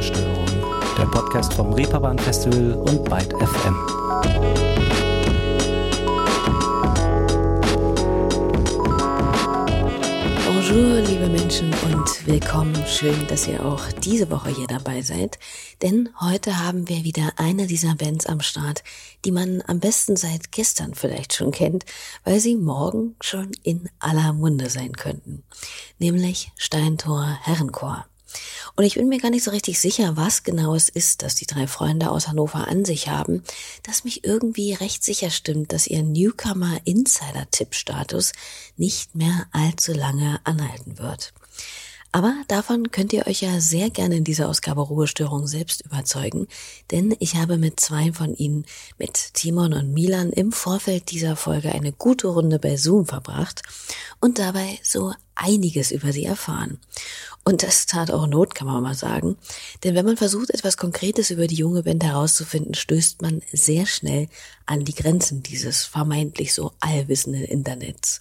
Ruhestörung, der Podcast vom Reeperbahn Festival und Byte FM. Bonjour, liebe Menschen und willkommen. Schön, dass ihr auch diese Woche hier dabei seid. Denn heute haben wir wieder eine dieser Bands am Start, die man am besten seit gestern vielleicht schon kennt, weil sie morgen schon in aller Munde sein könnten. Nämlich Steintor Herrenchor. Und ich bin mir gar nicht so richtig sicher, was genau es ist, dass die drei Freunde aus Hannover an sich haben, das mich irgendwie recht sicher stimmt, dass ihr Newcomer-Insider-Tipp-Status nicht mehr allzu lange anhalten wird. Aber davon könnt ihr euch ja sehr gerne in dieser Ausgabe Ruhestörung selbst überzeugen, denn ich habe mit zwei von ihnen, mit Timon und Milan, im Vorfeld dieser Folge eine gute Runde bei Zoom verbracht und dabei so einiges über sie erfahren. Und das tat auch Not, kann man mal sagen. Denn wenn man versucht, etwas Konkretes über die junge Band herauszufinden, stößt man sehr schnell an die Grenzen dieses vermeintlich so allwissenden Internets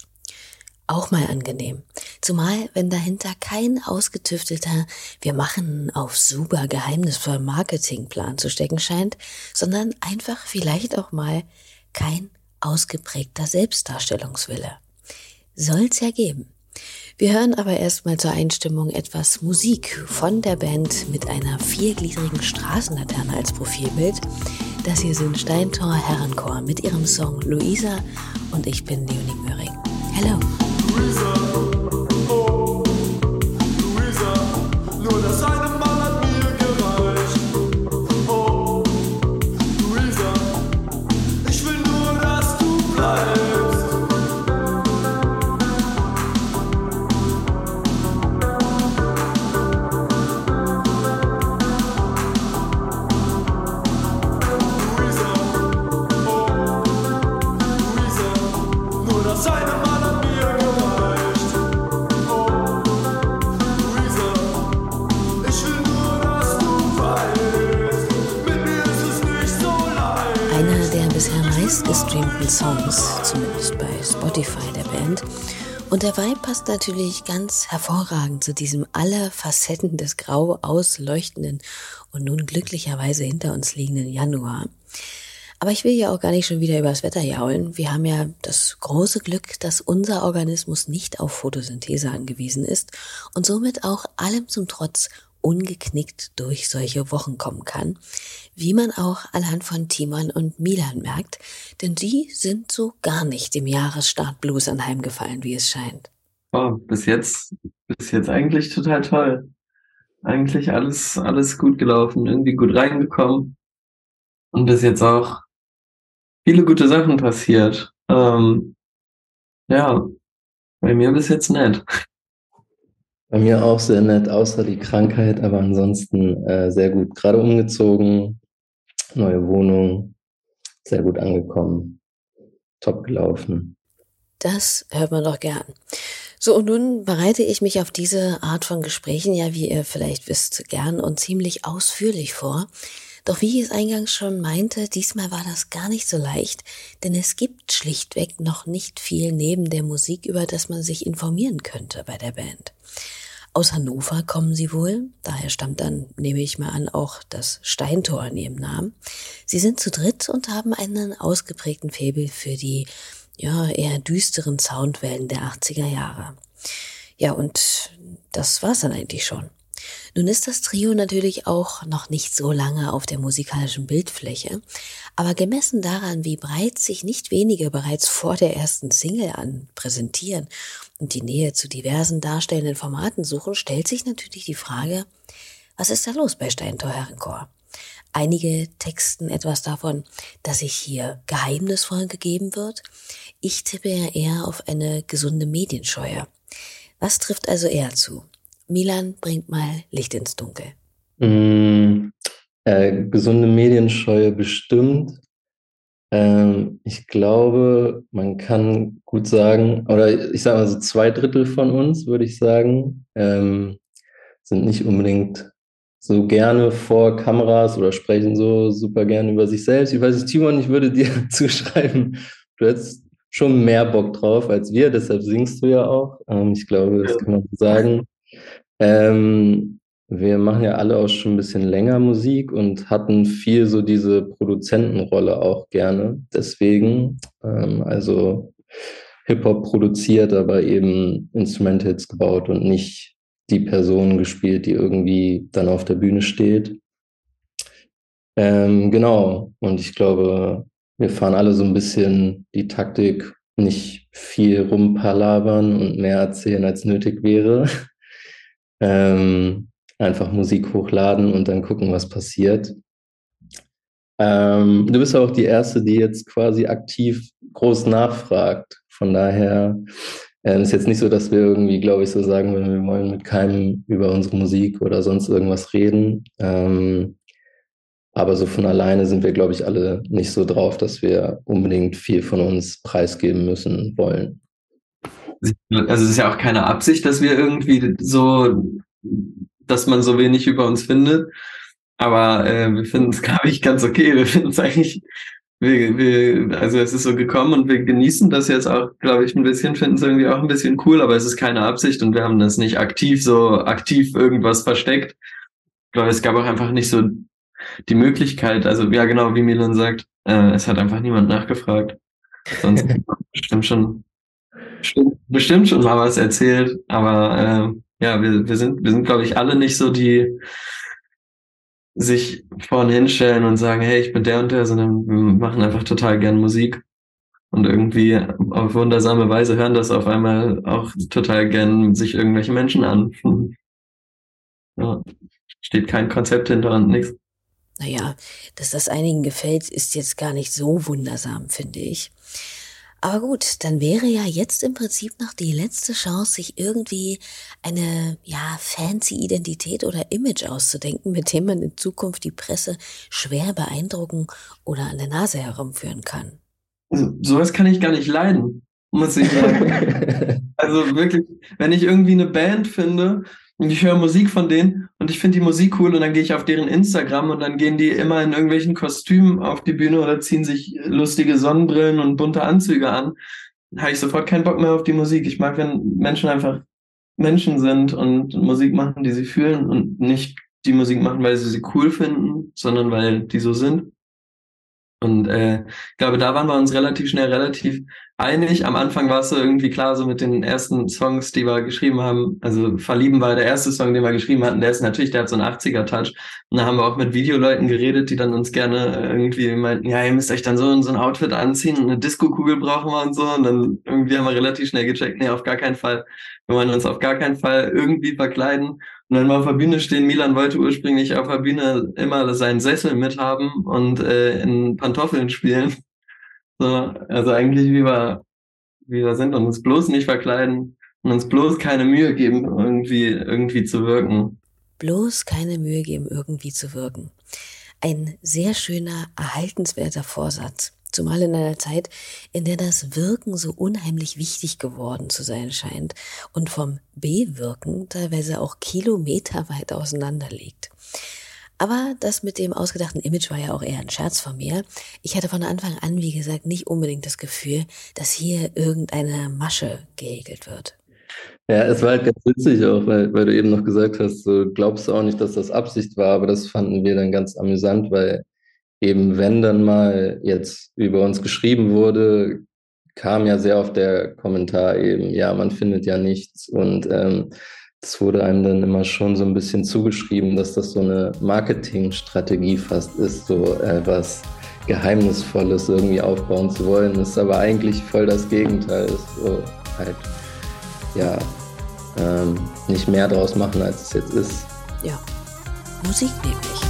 auch mal angenehm. Zumal, wenn dahinter kein ausgetüftelter, wir machen auf super geheimnisvoll Marketingplan zu stecken scheint, sondern einfach vielleicht auch mal kein ausgeprägter Selbstdarstellungswille. Soll's ja geben. Wir hören aber erstmal zur Einstimmung etwas Musik von der Band mit einer viergliedrigen Straßenlaterne als Profilbild. Das hier sind Steintor Herrenchor mit ihrem Song Luisa und ich bin Leonie Möhring. Hello! reason. Und der Vibe passt natürlich ganz hervorragend zu diesem alle Facetten des grau ausleuchtenden und nun glücklicherweise hinter uns liegenden Januar. Aber ich will ja auch gar nicht schon wieder übers Wetter jaulen. Wir haben ja das große Glück, dass unser Organismus nicht auf Photosynthese angewiesen ist und somit auch allem zum Trotz ungeknickt durch solche Wochen kommen kann, wie man auch anhand von Timon und Milan merkt, denn die sind so gar nicht im Jahresstart Blues anheimgefallen, wie es scheint. Oh, bis jetzt, bis jetzt eigentlich total toll. Eigentlich alles, alles gut gelaufen, irgendwie gut reingekommen. Und bis jetzt auch viele gute Sachen passiert. Ähm, ja, bei mir bis jetzt nett. Bei mir auch sehr nett, außer die Krankheit, aber ansonsten äh, sehr gut. Gerade umgezogen, neue Wohnung, sehr gut angekommen, top gelaufen. Das hört man doch gern. So, und nun bereite ich mich auf diese Art von Gesprächen ja, wie ihr vielleicht wisst, gern und ziemlich ausführlich vor. Doch wie ich es eingangs schon meinte, diesmal war das gar nicht so leicht, denn es gibt schlichtweg noch nicht viel neben der Musik, über das man sich informieren könnte bei der Band. Aus Hannover kommen sie wohl, daher stammt dann, nehme ich mal an, auch das Steintor in ihrem Namen. Sie sind zu dritt und haben einen ausgeprägten Faible für die, ja, eher düsteren Soundwellen der 80er Jahre. Ja, und das war's dann eigentlich schon. Nun ist das Trio natürlich auch noch nicht so lange auf der musikalischen Bildfläche, aber gemessen daran, wie breit sich nicht wenige bereits vor der ersten Single an präsentieren und die Nähe zu diversen darstellenden Formaten suchen, stellt sich natürlich die Frage, was ist da los bei Steintor Herrenchor? Einige texten etwas davon, dass sich hier geheimnisvoll gegeben wird. Ich tippe ja eher auf eine gesunde Medienscheue. Was trifft also eher zu? Milan bringt mal Licht ins Dunkel. Mm, äh, gesunde Medienscheue bestimmt. Ähm, ich glaube, man kann gut sagen, oder ich sage mal so zwei Drittel von uns, würde ich sagen, ähm, sind nicht unbedingt so gerne vor Kameras oder sprechen so super gerne über sich selbst. Ich weiß nicht, Timon, ich würde dir zuschreiben, du hättest schon mehr Bock drauf als wir, deshalb singst du ja auch. Ähm, ich glaube, das kann man so sagen. Ähm, wir machen ja alle auch schon ein bisschen länger Musik und hatten viel so diese Produzentenrolle auch gerne. Deswegen, ähm, also Hip-Hop produziert, aber eben Instrumentals gebaut und nicht die Person gespielt, die irgendwie dann auf der Bühne steht. Ähm, genau, und ich glaube, wir fahren alle so ein bisschen die Taktik, nicht viel rumpalabern und mehr erzählen, als nötig wäre. Ähm, einfach Musik hochladen und dann gucken, was passiert. Ähm, du bist auch die Erste, die jetzt quasi aktiv groß nachfragt. Von daher ähm, ist jetzt nicht so, dass wir irgendwie, glaube ich, so sagen, wir wollen mit keinem über unsere Musik oder sonst irgendwas reden. Ähm, aber so von alleine sind wir, glaube ich, alle nicht so drauf, dass wir unbedingt viel von uns preisgeben müssen wollen. Also es ist ja auch keine Absicht, dass wir irgendwie so dass man so wenig über uns findet. Aber äh, wir finden es, glaube ich, ganz okay. Wir finden es eigentlich, wir, wir, also es ist so gekommen und wir genießen das jetzt auch, glaube ich, ein bisschen, finden es irgendwie auch ein bisschen cool, aber es ist keine Absicht und wir haben das nicht aktiv so aktiv irgendwas versteckt. Ich glaube, es gab auch einfach nicht so die Möglichkeit, also ja genau, wie Milan sagt, äh, es hat einfach niemand nachgefragt. Sonst bestimmt schon bestimmt, schon mal was erzählt, aber äh, ja, wir, wir sind, wir sind, glaube ich, alle nicht so die sich vorne hinstellen und sagen, hey, ich bin der und der, sondern wir machen einfach total gern Musik. Und irgendwie auf wundersame Weise hören das auf einmal auch total gern sich irgendwelche Menschen an. Ja, steht kein Konzept hinter und nichts. Naja, dass das einigen gefällt, ist jetzt gar nicht so wundersam, finde ich. Aber gut, dann wäre ja jetzt im Prinzip noch die letzte Chance, sich irgendwie eine, ja, fancy Identität oder Image auszudenken, mit dem man in Zukunft die Presse schwer beeindrucken oder an der Nase herumführen kann. Also, sowas kann ich gar nicht leiden, muss ich sagen. also wirklich, wenn ich irgendwie eine Band finde und ich höre Musik von denen und ich finde die Musik cool und dann gehe ich auf deren Instagram und dann gehen die immer in irgendwelchen Kostümen auf die Bühne oder ziehen sich lustige Sonnenbrillen und bunte Anzüge an. habe ich sofort keinen Bock mehr auf die Musik. Ich mag, wenn Menschen einfach Menschen sind und Musik machen, die sie fühlen und nicht die Musik machen, weil sie sie cool finden, sondern weil die so sind. Und äh, ich glaube, da waren wir uns relativ schnell relativ einig. Am Anfang war es so irgendwie klar, so mit den ersten Songs, die wir geschrieben haben. Also Verlieben war der erste Song, den wir geschrieben hatten. Der ist natürlich, der hat so einen 80er-Touch. Und da haben wir auch mit Videoleuten geredet, die dann uns gerne irgendwie meinten, ja, ihr müsst euch dann so, so ein Outfit anziehen und eine Disco-Kugel brauchen wir und so. Und dann irgendwie haben wir relativ schnell gecheckt, nee, auf gar keinen Fall. Wir wollen uns auf gar keinen Fall irgendwie verkleiden. Und wenn wir auf der Bühne stehen, Milan wollte ursprünglich auf der Bühne immer seinen Sessel mithaben und äh, in Pantoffeln spielen. So, also eigentlich wie wir, wie wir sind und uns bloß nicht verkleiden und uns bloß keine Mühe geben, irgendwie, irgendwie zu wirken. Bloß keine Mühe geben, irgendwie zu wirken. Ein sehr schöner, erhaltenswerter Vorsatz. Zumal in einer Zeit, in der das Wirken so unheimlich wichtig geworden zu sein scheint und vom Bewirken teilweise auch kilometerweit auseinander liegt. Aber das mit dem ausgedachten Image war ja auch eher ein Scherz von mir. Ich hatte von Anfang an, wie gesagt, nicht unbedingt das Gefühl, dass hier irgendeine Masche gehegelt wird. Ja, es war halt ganz witzig auch, weil, weil du eben noch gesagt hast, du glaubst auch nicht, dass das Absicht war, aber das fanden wir dann ganz amüsant, weil eben wenn dann mal jetzt über uns geschrieben wurde, kam ja sehr oft der Kommentar eben, ja, man findet ja nichts und ähm, das wurde einem dann immer schon so ein bisschen zugeschrieben, dass das so eine Marketingstrategie fast ist, so etwas Geheimnisvolles irgendwie aufbauen zu wollen. Das ist aber eigentlich voll das Gegenteil. Ist so halt, ja, ähm, nicht mehr draus machen, als es jetzt ist. Ja, Musik nämlich.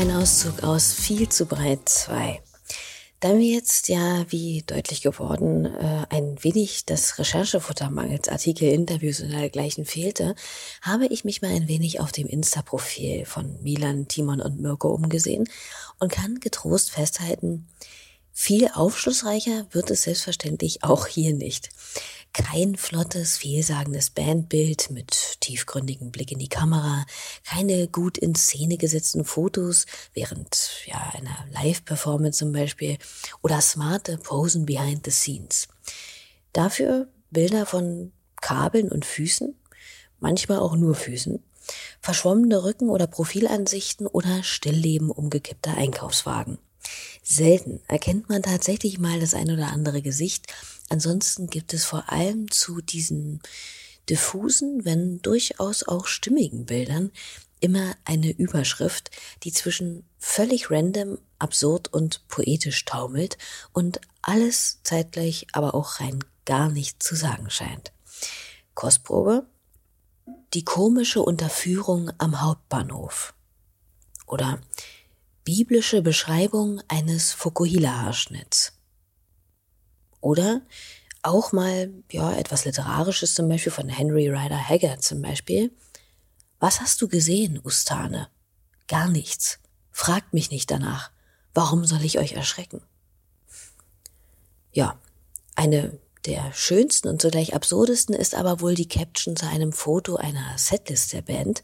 Ein Auszug aus Viel zu breit 2. Da mir jetzt ja, wie deutlich geworden, äh, ein wenig das Recherchefutter mangels Artikel, Interviews und dergleichen fehlte, habe ich mich mal ein wenig auf dem Insta-Profil von Milan, Timon und Mirko umgesehen und kann getrost festhalten, viel aufschlussreicher wird es selbstverständlich auch hier nicht. Kein flottes, vielsagendes Bandbild mit tiefgründigem Blick in die Kamera, keine gut in Szene gesetzten Fotos während ja, einer Live-Performance zum Beispiel oder smarte Posen behind the scenes. Dafür Bilder von Kabeln und Füßen, manchmal auch nur Füßen, verschwommene Rücken oder Profilansichten oder Stillleben umgekippter Einkaufswagen. Selten erkennt man tatsächlich mal das ein oder andere Gesicht. Ansonsten gibt es vor allem zu diesen diffusen, wenn durchaus auch stimmigen Bildern immer eine Überschrift, die zwischen völlig random, absurd und poetisch taumelt und alles zeitgleich aber auch rein gar nicht zu sagen scheint. Kostprobe? Die komische Unterführung am Hauptbahnhof. Oder biblische Beschreibung eines Fukuhila-Haarschnitts. Oder auch mal, ja, etwas Literarisches zum Beispiel von Henry Rider Haggard zum Beispiel. Was hast du gesehen, Ustane? Gar nichts. Fragt mich nicht danach. Warum soll ich euch erschrecken? Ja, eine der schönsten und zugleich absurdesten ist aber wohl die Caption zu einem Foto einer Setlist der Band.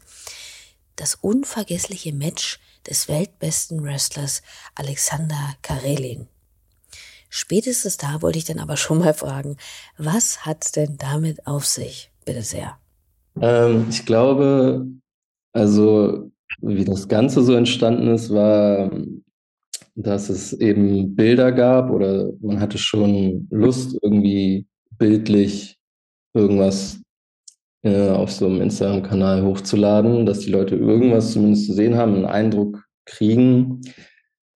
Das unvergessliche Match des weltbesten Wrestlers Alexander Karelin. Spätestens da wollte ich dann aber schon mal fragen, was hat's denn damit auf sich? Bitte sehr. Ähm, ich glaube, also wie das Ganze so entstanden ist, war, dass es eben Bilder gab oder man hatte schon Lust, irgendwie bildlich irgendwas äh, auf so einem Instagram-Kanal hochzuladen, dass die Leute irgendwas zumindest zu sehen haben, einen Eindruck kriegen.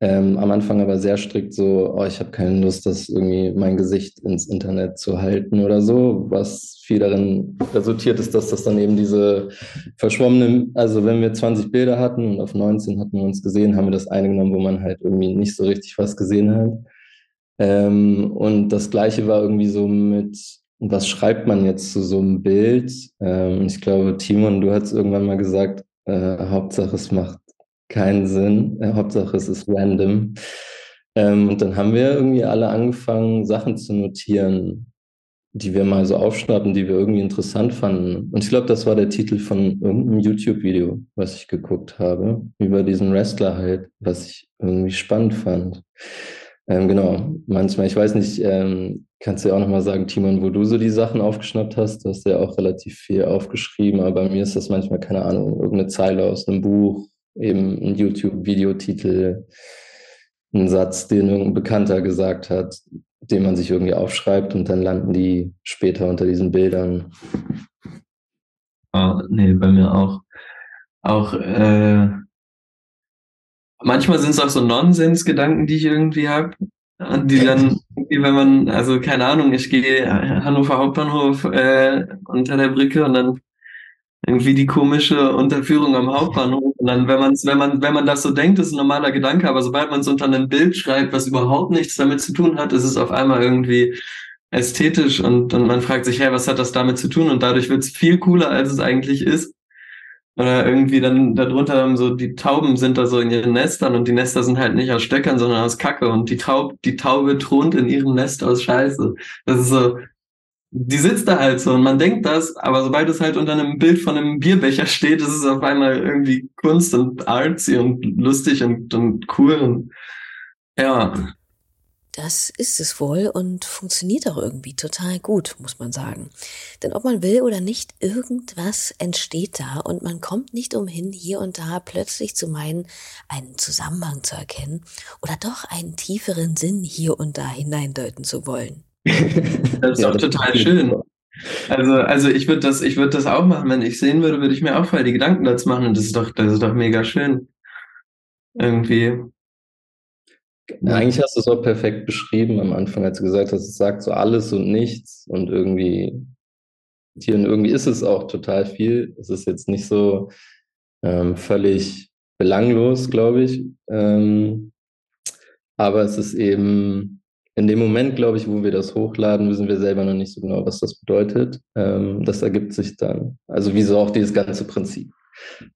Ähm, am Anfang aber sehr strikt so, oh, ich habe keine Lust, das irgendwie mein Gesicht ins Internet zu halten oder so, was viel darin resultiert ist, dass das dann eben diese verschwommenen, also wenn wir 20 Bilder hatten und auf 19 hatten wir uns gesehen, haben wir das eine genommen, wo man halt irgendwie nicht so richtig was gesehen hat. Ähm, und das gleiche war irgendwie so mit was schreibt man jetzt zu so einem Bild? Ähm, ich glaube, Timon, du hast irgendwann mal gesagt, äh, Hauptsache es macht keinen Sinn, äh, Hauptsache es ist random. Ähm, und dann haben wir irgendwie alle angefangen, Sachen zu notieren, die wir mal so aufschnappen, die wir irgendwie interessant fanden. Und ich glaube, das war der Titel von irgendeinem YouTube-Video, was ich geguckt habe, über diesen Wrestler halt, was ich irgendwie spannend fand. Ähm, genau, manchmal, ich weiß nicht, ähm, kannst du ja auch nochmal sagen, Timon, wo du so die Sachen aufgeschnappt hast? Du hast ja auch relativ viel aufgeschrieben, aber bei mir ist das manchmal, keine Ahnung, irgendeine Zeile aus einem Buch, eben ein YouTube-Videotitel, ein Satz, den irgendein Bekannter gesagt hat, den man sich irgendwie aufschreibt und dann landen die später unter diesen Bildern. Oh, nee, bei mir auch. Auch äh, manchmal sind es auch so Nonsensgedanken, die ich irgendwie habe. Die dann, wenn man, also keine Ahnung, ich gehe Hannover Hauptbahnhof äh, unter der Brücke und dann irgendwie die komische Unterführung am Hauptbahnhof. Und dann, wenn man wenn man, wenn man das so denkt, ist ein normaler Gedanke, aber sobald man es unter einem Bild schreibt, was überhaupt nichts damit zu tun hat, ist es auf einmal irgendwie ästhetisch und, und man fragt sich, hey, was hat das damit zu tun? Und dadurch wird es viel cooler, als es eigentlich ist. Oder irgendwie dann darunter so, die Tauben sind da so in ihren Nestern und die Nester sind halt nicht aus Stöckern, sondern aus Kacke und die Taub, die Taube thront in ihrem Nest aus Scheiße. Das ist so, die sitzt da halt so und man denkt das, aber sobald es halt unter einem Bild von einem Bierbecher steht, ist es auf einmal irgendwie Kunst und artsy und lustig und, und cool und ja. Das ist es wohl und funktioniert auch irgendwie total gut, muss man sagen. Denn ob man will oder nicht, irgendwas entsteht da und man kommt nicht umhin, hier und da plötzlich zu meinen, einen Zusammenhang zu erkennen oder doch einen tieferen Sinn hier und da hineindeuten zu wollen. Das ist ja, auch das total ist schön. Also, also ich würde das, ich würde das auch machen, wenn ich sehen würde, würde ich mir auch voll die Gedanken dazu machen und das ist doch, das ist doch mega schön. Irgendwie. Ja, eigentlich hast du es auch perfekt beschrieben am Anfang, als du gesagt hast, es sagt so alles und nichts und irgendwie hier und irgendwie ist es auch total viel. Es ist jetzt nicht so ähm, völlig belanglos, glaube ich. Ähm, aber es ist eben in dem Moment, glaube ich, wo wir das hochladen, wissen wir selber noch nicht so genau, was das bedeutet. Ähm, das ergibt sich dann. Also wieso auch dieses ganze Prinzip,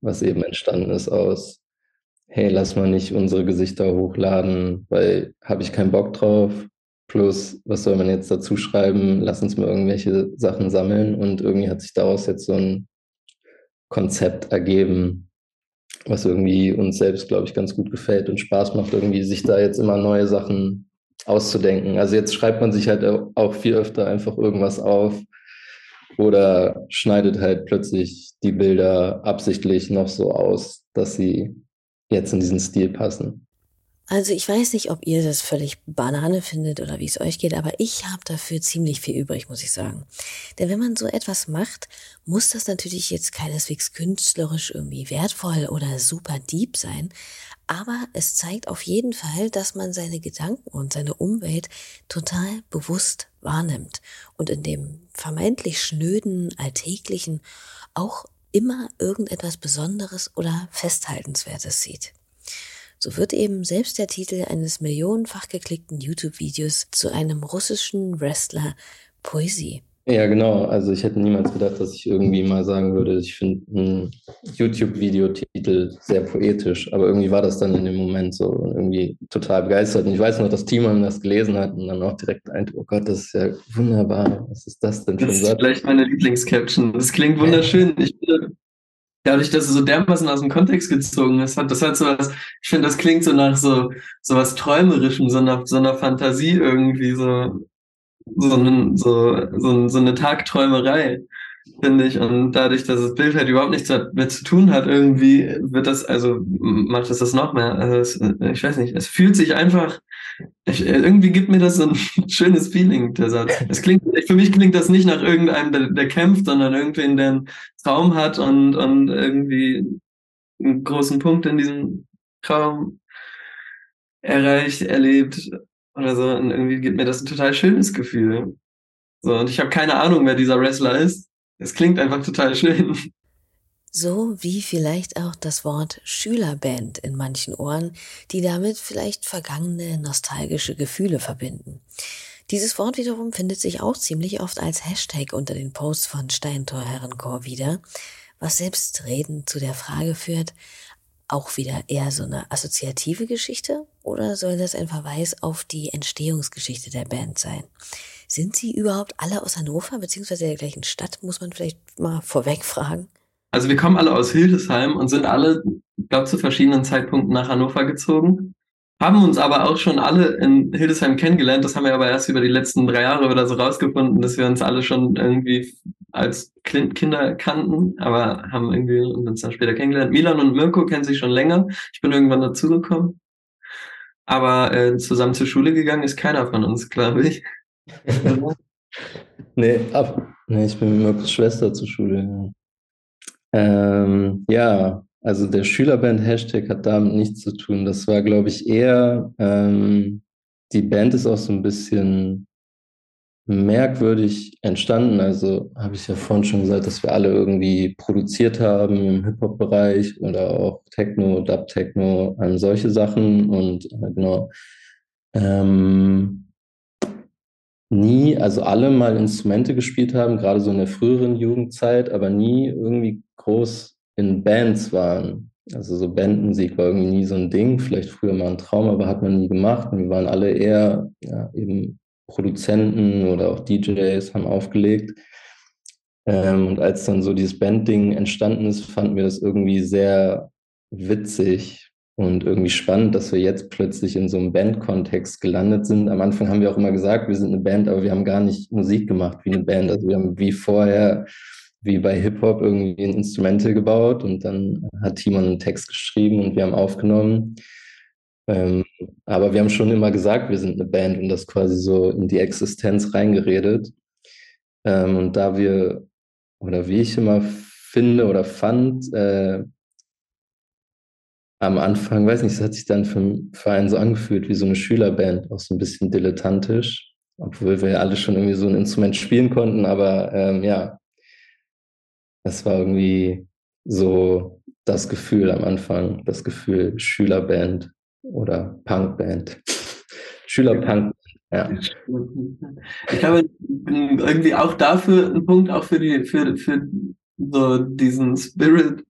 was eben entstanden ist aus, hey, lass mal nicht unsere Gesichter hochladen, weil habe ich keinen Bock drauf. Plus, was soll man jetzt dazu schreiben? Lass uns mal irgendwelche Sachen sammeln. Und irgendwie hat sich daraus jetzt so ein Konzept ergeben, was irgendwie uns selbst, glaube ich, ganz gut gefällt und Spaß macht, irgendwie sich da jetzt immer neue Sachen auszudenken. Also jetzt schreibt man sich halt auch viel öfter einfach irgendwas auf oder schneidet halt plötzlich die Bilder absichtlich noch so aus, dass sie jetzt in diesen Stil passen. Also ich weiß nicht, ob ihr das völlig Banane findet oder wie es euch geht, aber ich habe dafür ziemlich viel übrig, muss ich sagen. Denn wenn man so etwas macht, muss das natürlich jetzt keineswegs künstlerisch irgendwie wertvoll oder super deep sein, aber es zeigt auf jeden Fall, dass man seine Gedanken und seine Umwelt total bewusst wahrnimmt und in dem vermeintlich schnöden, alltäglichen auch immer irgendetwas Besonderes oder Festhaltenswertes sieht. So wird eben selbst der Titel eines millionenfach geklickten YouTube-Videos zu einem russischen Wrestler Poesie. Ja, genau. Also ich hätte niemals gedacht, dass ich irgendwie mal sagen würde, ich finde einen YouTube-Videotitel sehr poetisch, aber irgendwie war das dann in dem Moment so irgendwie total begeistert. Und ich weiß noch, dass Timon das gelesen hat und dann auch direkt ein, oh Gott, das ist ja wunderbar. Was ist das denn für ein Satz? Das ist vielleicht meine Lieblingscaption. Das klingt wunderschön. Ich finde, dadurch, dass es so dermaßen aus dem Kontext gezogen ist, hat das hat so was, ich finde, das klingt so nach so, so was Träumerischem, so nach so einer Fantasie irgendwie, so, so, ein, so, so, so eine Tagträumerei, finde ich. Und dadurch, dass das Bild halt überhaupt nichts damit zu tun hat, irgendwie wird das, also macht es das noch mehr. Also es, ich weiß nicht, es fühlt sich einfach, ich, irgendwie gibt mir das so ein schönes Feeling, der Satz. Es klingt, für mich klingt das nicht nach irgendeinem, der, der kämpft, sondern irgendwen, der einen Traum hat und, und irgendwie einen großen Punkt in diesem Traum erreicht, erlebt oder so. Und irgendwie gibt mir das ein total schönes Gefühl. So, und ich habe keine Ahnung, wer dieser Wrestler ist. Es klingt einfach total schön. So wie vielleicht auch das Wort Schülerband in manchen Ohren, die damit vielleicht vergangene nostalgische Gefühle verbinden. Dieses Wort wiederum findet sich auch ziemlich oft als Hashtag unter den Posts von Steintor Herrenchor wieder, was selbstredend zu der Frage führt, auch wieder eher so eine assoziative Geschichte oder soll das ein Verweis auf die Entstehungsgeschichte der Band sein? Sind sie überhaupt alle aus Hannover beziehungsweise der gleichen Stadt, muss man vielleicht mal vorweg fragen? Also wir kommen alle aus Hildesheim und sind alle, glaube zu verschiedenen Zeitpunkten nach Hannover gezogen. Haben uns aber auch schon alle in Hildesheim kennengelernt. Das haben wir aber erst über die letzten drei Jahre oder so rausgefunden, dass wir uns alle schon irgendwie als Kinder kannten, aber haben irgendwie uns dann später kennengelernt. Milan und Mirko kennen sich schon länger. Ich bin irgendwann dazugekommen. Aber äh, zusammen zur Schule gegangen ist keiner von uns, glaube ich. nee, ab. Nee, ich bin mit Mirkos Schwester zur Schule. Ähm, ja, also der Schülerband-Hashtag hat damit nichts zu tun. Das war, glaube ich, eher, ähm, die Band ist auch so ein bisschen merkwürdig entstanden. Also habe ich ja vorhin schon gesagt, dass wir alle irgendwie produziert haben im Hip-Hop-Bereich oder auch Techno, Dub-Techno, ähm, solche Sachen. Und äh, genau, ähm, nie, also alle mal Instrumente gespielt haben, gerade so in der früheren Jugendzeit, aber nie irgendwie groß in Bands waren. Also so Bandmusik war irgendwie nie so ein Ding, vielleicht früher mal ein Traum, aber hat man nie gemacht. Und wir waren alle eher ja, eben Produzenten oder auch DJs, haben aufgelegt. Ähm, und als dann so dieses Bandding entstanden ist, fanden wir das irgendwie sehr witzig, und irgendwie spannend, dass wir jetzt plötzlich in so einem Bandkontext gelandet sind. Am Anfang haben wir auch immer gesagt, wir sind eine Band, aber wir haben gar nicht Musik gemacht wie eine Band. Also wir haben wie vorher, wie bei Hip-Hop, irgendwie ein Instrumental gebaut und dann hat Timon einen Text geschrieben und wir haben aufgenommen. Ähm, aber wir haben schon immer gesagt, wir sind eine Band und das quasi so in die Existenz reingeredet. Ähm, und da wir, oder wie ich immer finde oder fand, äh, am Anfang, weiß nicht, es hat sich dann für, für einen so angefühlt wie so eine Schülerband, auch so ein bisschen dilettantisch, obwohl wir ja alle schon irgendwie so ein Instrument spielen konnten, aber ähm, ja, es war irgendwie so das Gefühl am Anfang, das Gefühl Schülerband oder Punkband. Schülerpunk. Ja. Ich glaube, irgendwie auch dafür ein Punkt, auch für die, für, für so diesen Spirit,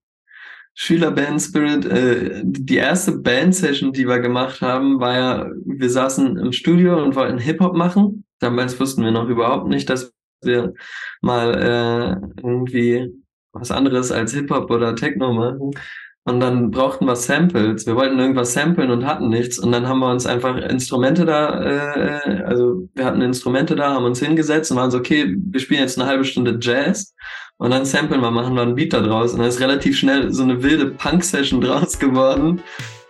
Schülerband Spirit. Äh, die erste Band-Session, die wir gemacht haben, war ja, wir saßen im Studio und wollten Hip-Hop machen. Damals wussten wir noch überhaupt nicht, dass wir mal äh, irgendwie was anderes als Hip-Hop oder Techno machen. Und dann brauchten wir Samples. Wir wollten irgendwas samplen und hatten nichts. Und dann haben wir uns einfach Instrumente da, äh, also wir hatten Instrumente da, haben uns hingesetzt und waren so, okay, wir spielen jetzt eine halbe Stunde Jazz und dann samplen wir, machen wir einen Beat da draus. Und dann ist relativ schnell so eine wilde Punk-Session draus geworden.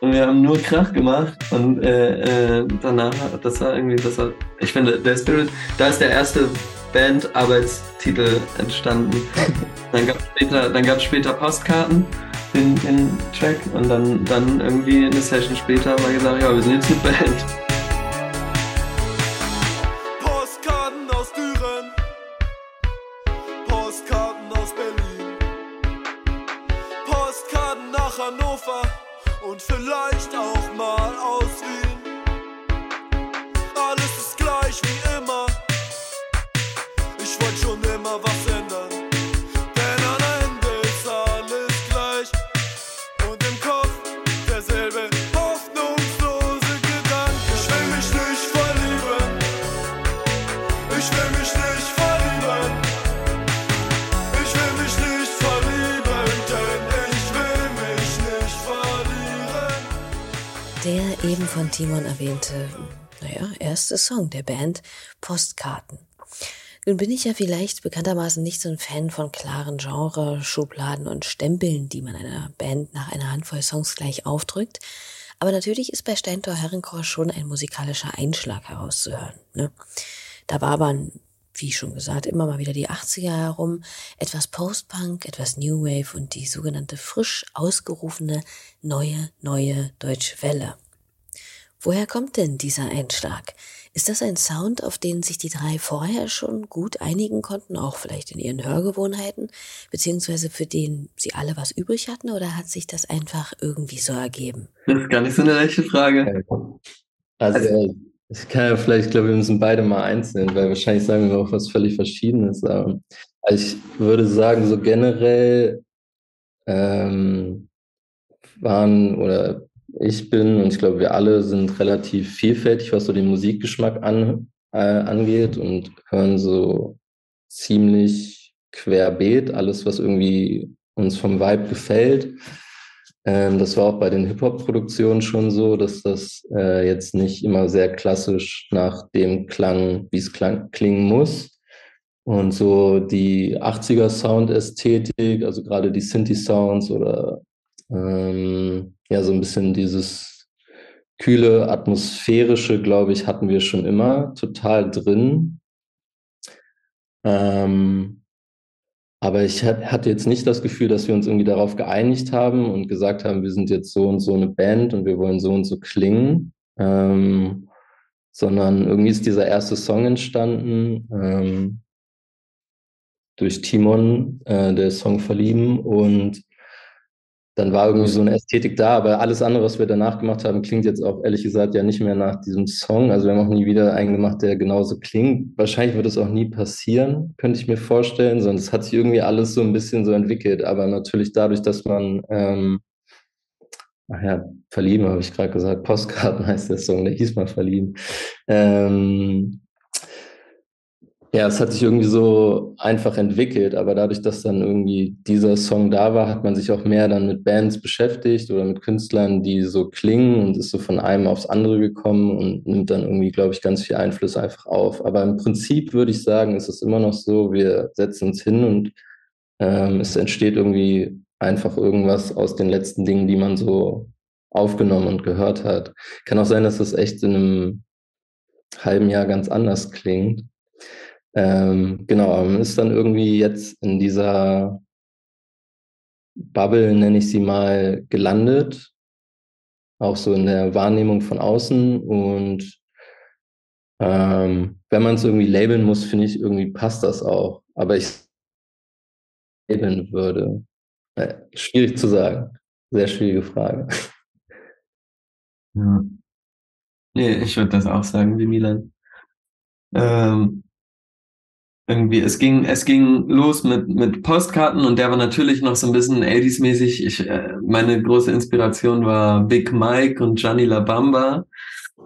Und wir haben nur Krach gemacht. Und äh, äh, danach, das war irgendwie, das war, ich finde, der Spirit, da ist der erste Band-Arbeitstitel entstanden. Dann gab es später, dann gab's später Postkarten den, den Track und dann, dann irgendwie eine Session später haben wir gesagt, ja, wir sind jetzt eine Band. Von Timon erwähnte, naja, erste Song der Band Postkarten. Nun bin ich ja vielleicht bekanntermaßen nicht so ein Fan von klaren Genre, Schubladen und Stempeln, die man einer Band nach einer Handvoll Songs gleich aufdrückt. Aber natürlich ist bei Steintor Herrenchor schon ein musikalischer Einschlag herauszuhören. Ne? Da wabern, wie schon gesagt, immer mal wieder die 80er herum, etwas Post-Punk, etwas New Wave und die sogenannte frisch ausgerufene neue, neue Deutsche Welle. Woher kommt denn dieser Einschlag? Ist das ein Sound, auf den sich die drei vorher schon gut einigen konnten, auch vielleicht in ihren Hörgewohnheiten, beziehungsweise für den sie alle was übrig hatten, oder hat sich das einfach irgendwie so ergeben? Das ist gar nicht so eine leichte Frage. Also, ich kann ja vielleicht, ich glaube, wir müssen beide mal einzeln, weil wahrscheinlich sagen wir auch was völlig Verschiedenes. Aber also ich würde sagen, so generell ähm, waren oder ich bin und ich glaube, wir alle sind relativ vielfältig, was so den Musikgeschmack an, äh, angeht und hören so ziemlich querbeet alles, was irgendwie uns vom Vibe gefällt. Ähm, das war auch bei den Hip-Hop-Produktionen schon so, dass das äh, jetzt nicht immer sehr klassisch nach dem klang, wie es klingen muss. Und so die 80er Sound-Ästhetik, also gerade die Synthi-Sounds oder ähm, ja, so ein bisschen dieses kühle, atmosphärische, glaube ich, hatten wir schon immer total drin. Ähm, aber ich hatte jetzt nicht das Gefühl, dass wir uns irgendwie darauf geeinigt haben und gesagt haben, wir sind jetzt so und so eine Band und wir wollen so und so klingen. Ähm, sondern irgendwie ist dieser erste Song entstanden ähm, durch Timon, äh, der Song Verlieben und dann war irgendwie so eine Ästhetik da, aber alles andere, was wir danach gemacht haben, klingt jetzt auch ehrlich gesagt ja nicht mehr nach diesem Song. Also wir haben auch nie wieder einen gemacht, der genauso klingt. Wahrscheinlich wird es auch nie passieren, könnte ich mir vorstellen, es hat sich irgendwie alles so ein bisschen so entwickelt. Aber natürlich dadurch, dass man, ähm, ach ja, verlieben habe ich gerade gesagt, Postkarten heißt der Song, der hieß mal verlieben. Ähm, ja, es hat sich irgendwie so einfach entwickelt, aber dadurch, dass dann irgendwie dieser Song da war, hat man sich auch mehr dann mit Bands beschäftigt oder mit Künstlern, die so klingen und ist so von einem aufs andere gekommen und nimmt dann irgendwie, glaube ich, ganz viel Einfluss einfach auf. Aber im Prinzip würde ich sagen, ist es immer noch so, wir setzen uns hin und ähm, es entsteht irgendwie einfach irgendwas aus den letzten Dingen, die man so aufgenommen und gehört hat. Kann auch sein, dass das echt in einem halben Jahr ganz anders klingt. Ähm, genau, man ist dann irgendwie jetzt in dieser Bubble, nenne ich sie mal, gelandet. Auch so in der Wahrnehmung von außen. Und ähm, wenn man es irgendwie labeln muss, finde ich, irgendwie passt das auch. Aber ich labeln würde. Äh, schwierig zu sagen. Sehr schwierige Frage. Ja. Nee, ich würde das auch sagen wie Milan. Ähm, irgendwie, es ging, es ging los mit, mit Postkarten und der war natürlich noch so ein bisschen 80s-mäßig. Ich, äh, meine große Inspiration war Big Mike und Gianni La Bamba.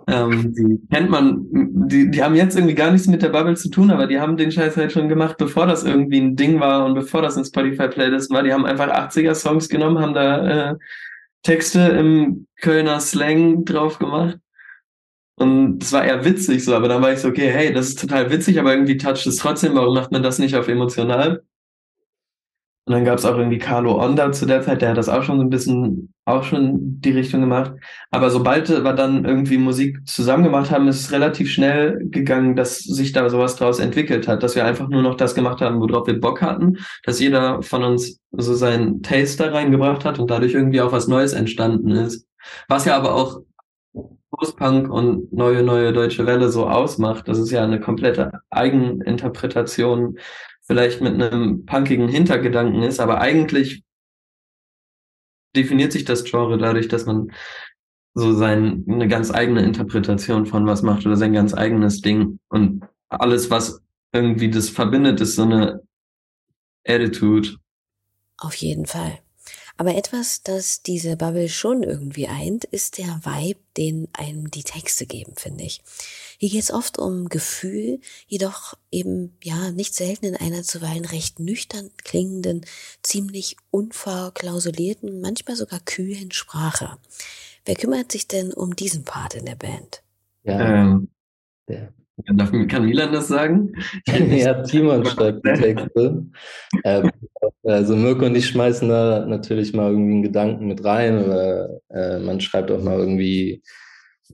Ähm, die kennt man, die, die haben jetzt irgendwie gar nichts mit der Bubble zu tun, aber die haben den Scheiß halt schon gemacht, bevor das irgendwie ein Ding war und bevor das ein Spotify-Playlist war. Die haben einfach 80er-Songs genommen, haben da äh, Texte im Kölner Slang drauf gemacht. Und es war eher witzig so, aber dann war ich so, okay, hey, das ist total witzig, aber irgendwie toucht es trotzdem, warum macht man das nicht auf emotional? Und dann gab es auch irgendwie Carlo Onda zu der Zeit, der hat das auch schon so ein bisschen, auch schon die Richtung gemacht. Aber sobald wir dann irgendwie Musik zusammen gemacht haben, ist es relativ schnell gegangen, dass sich da sowas draus entwickelt hat, dass wir einfach nur noch das gemacht haben, worauf wir Bock hatten, dass jeder von uns so seinen Taste da reingebracht hat und dadurch irgendwie auch was Neues entstanden ist. Was ja aber auch Post-Punk und neue, neue deutsche Welle so ausmacht. Das ist ja eine komplette Eigeninterpretation vielleicht mit einem punkigen Hintergedanken ist, aber eigentlich definiert sich das Genre dadurch, dass man so sein, eine ganz eigene Interpretation von was macht oder sein ganz eigenes Ding. Und alles, was irgendwie das verbindet, ist so eine Attitude. Auf jeden Fall. Aber etwas, das diese Bubble schon irgendwie eint, ist der Vibe, den einem die Texte geben, finde ich. Hier geht es oft um Gefühl, jedoch eben ja nicht selten in einer zuweilen recht nüchtern klingenden, ziemlich unverklausulierten, manchmal sogar kühlen Sprache. Wer kümmert sich denn um diesen Part in der Band? Ja, Ähm, der. Darf, kann Milan das sagen? ja, Timon schreibt die Texte. Ähm, also Mirko und ich schmeißen da natürlich mal irgendwie einen Gedanken mit rein oder äh, man schreibt auch mal irgendwie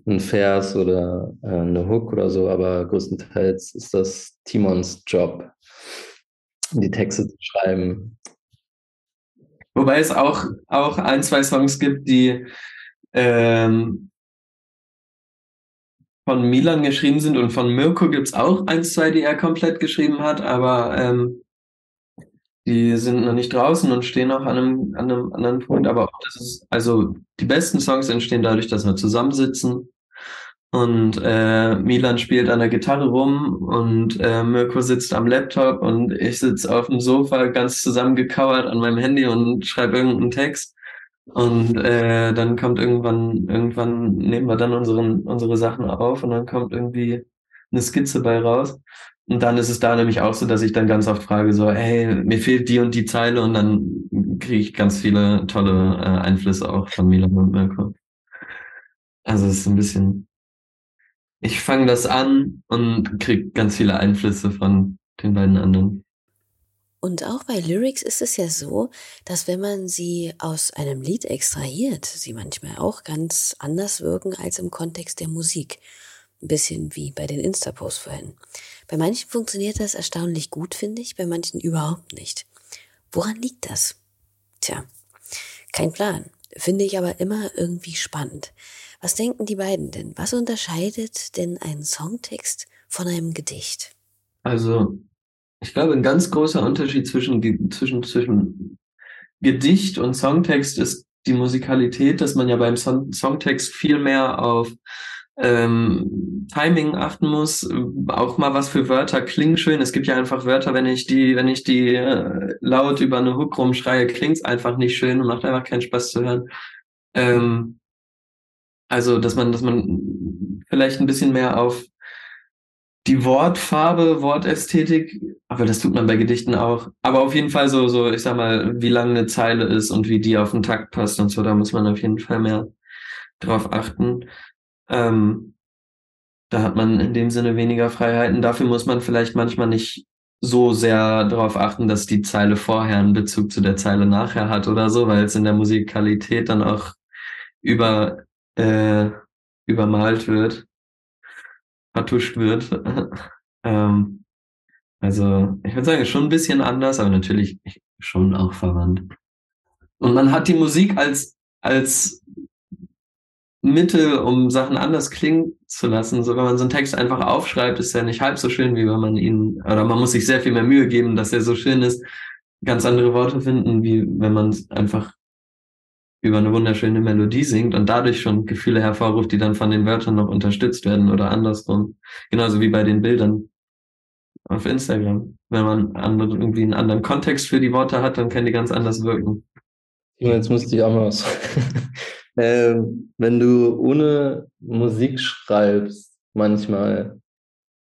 einen Vers oder äh, eine Hook oder so, aber größtenteils ist das Timons Job, die Texte zu schreiben. Wobei es auch, auch ein, zwei Songs gibt, die ähm, von Milan geschrieben sind und von Mirko gibt's auch ein, zwei, die er komplett geschrieben hat, aber ähm, die sind noch nicht draußen und stehen auch an einem, an einem anderen Punkt. Aber auch das ist, also die besten Songs entstehen dadurch, dass wir zusammensitzen und äh, Milan spielt an der Gitarre rum und äh, Mirko sitzt am Laptop und ich sitze auf dem Sofa ganz zusammengekauert an meinem Handy und schreibe irgendeinen Text. Und äh, dann kommt irgendwann, irgendwann nehmen wir dann unseren, unsere Sachen auf und dann kommt irgendwie eine Skizze bei raus. Und dann ist es da nämlich auch so, dass ich dann ganz oft frage, so, hey, mir fehlt die und die Zeile und dann kriege ich ganz viele tolle äh, Einflüsse auch von Milan und Mirko. Also es ist ein bisschen, ich fange das an und kriege ganz viele Einflüsse von den beiden anderen. Und auch bei Lyrics ist es ja so, dass wenn man sie aus einem Lied extrahiert, sie manchmal auch ganz anders wirken als im Kontext der Musik. Ein bisschen wie bei den Insta-Posts vorhin. Bei manchen funktioniert das erstaunlich gut, finde ich, bei manchen überhaupt nicht. Woran liegt das? Tja, kein Plan. Finde ich aber immer irgendwie spannend. Was denken die beiden denn? Was unterscheidet denn einen Songtext von einem Gedicht? Also, ich glaube, ein ganz großer Unterschied zwischen, zwischen, zwischen Gedicht und Songtext ist die Musikalität, dass man ja beim Song Songtext viel mehr auf ähm, Timing achten muss, auch mal was für Wörter klingen schön. Es gibt ja einfach Wörter, wenn ich die, wenn ich die äh, laut über eine Hook rumschreie, klingt's einfach nicht schön und macht einfach keinen Spaß zu hören. Ähm, also, dass man, dass man vielleicht ein bisschen mehr auf die Wortfarbe, Wortästhetik, aber das tut man bei Gedichten auch. Aber auf jeden Fall so, so, ich sag mal, wie lang eine Zeile ist und wie die auf den Takt passt und so, da muss man auf jeden Fall mehr drauf achten. Ähm, da hat man in dem Sinne weniger Freiheiten. Dafür muss man vielleicht manchmal nicht so sehr darauf achten, dass die Zeile vorher einen Bezug zu der Zeile nachher hat oder so, weil es in der Musikalität dann auch über, äh, übermalt wird, vertuscht wird. ähm, also ich würde sagen, schon ein bisschen anders, aber natürlich schon auch verwandt. Und man hat die Musik als, als Mittel, um Sachen anders klingen zu lassen. So, wenn man so einen Text einfach aufschreibt, ist er nicht halb so schön, wie wenn man ihn, oder man muss sich sehr viel mehr Mühe geben, dass er so schön ist, ganz andere Worte finden, wie wenn man es einfach über eine wunderschöne Melodie singt und dadurch schon Gefühle hervorruft, die dann von den Wörtern noch unterstützt werden oder andersrum. Genauso wie bei den Bildern auf Instagram. Wenn man andere, irgendwie einen anderen Kontext für die Worte hat, dann können die ganz anders wirken. Jetzt musste ich auch mal was. ähm, wenn du ohne Musik schreibst, manchmal,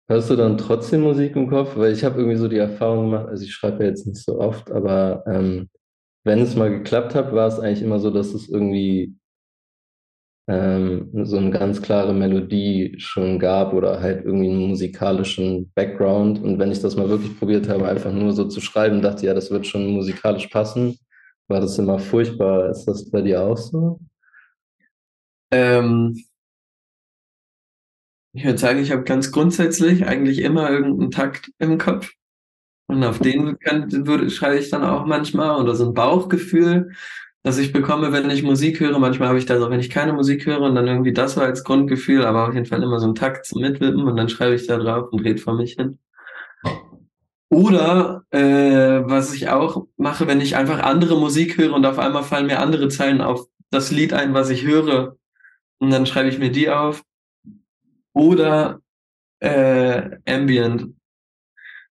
hörst du dann trotzdem Musik im Kopf? Weil ich habe irgendwie so die Erfahrung gemacht, also ich schreibe ja jetzt nicht so oft, aber ähm, wenn es mal geklappt hat, war es eigentlich immer so, dass es irgendwie ähm, so eine ganz klare Melodie schon gab oder halt irgendwie einen musikalischen Background. Und wenn ich das mal wirklich probiert habe, einfach nur so zu schreiben, dachte ja, das wird schon musikalisch passen, war das immer furchtbar. Ist das bei dir auch so? Ähm, ich würde sagen, ich habe ganz grundsätzlich eigentlich immer irgendeinen Takt im Kopf. Und auf den schreibe ich dann auch manchmal oder so ein Bauchgefühl, das ich bekomme, wenn ich Musik höre. Manchmal habe ich das auch, wenn ich keine Musik höre und dann irgendwie das war als Grundgefühl, aber auf jeden Fall immer so ein Takt zum Mitwippen und dann schreibe ich da drauf und rede vor mich hin. Oder äh, was ich auch mache, wenn ich einfach andere Musik höre und auf einmal fallen mir andere Zeilen auf das Lied ein, was ich höre. Und dann schreibe ich mir die auf. Oder äh, Ambient.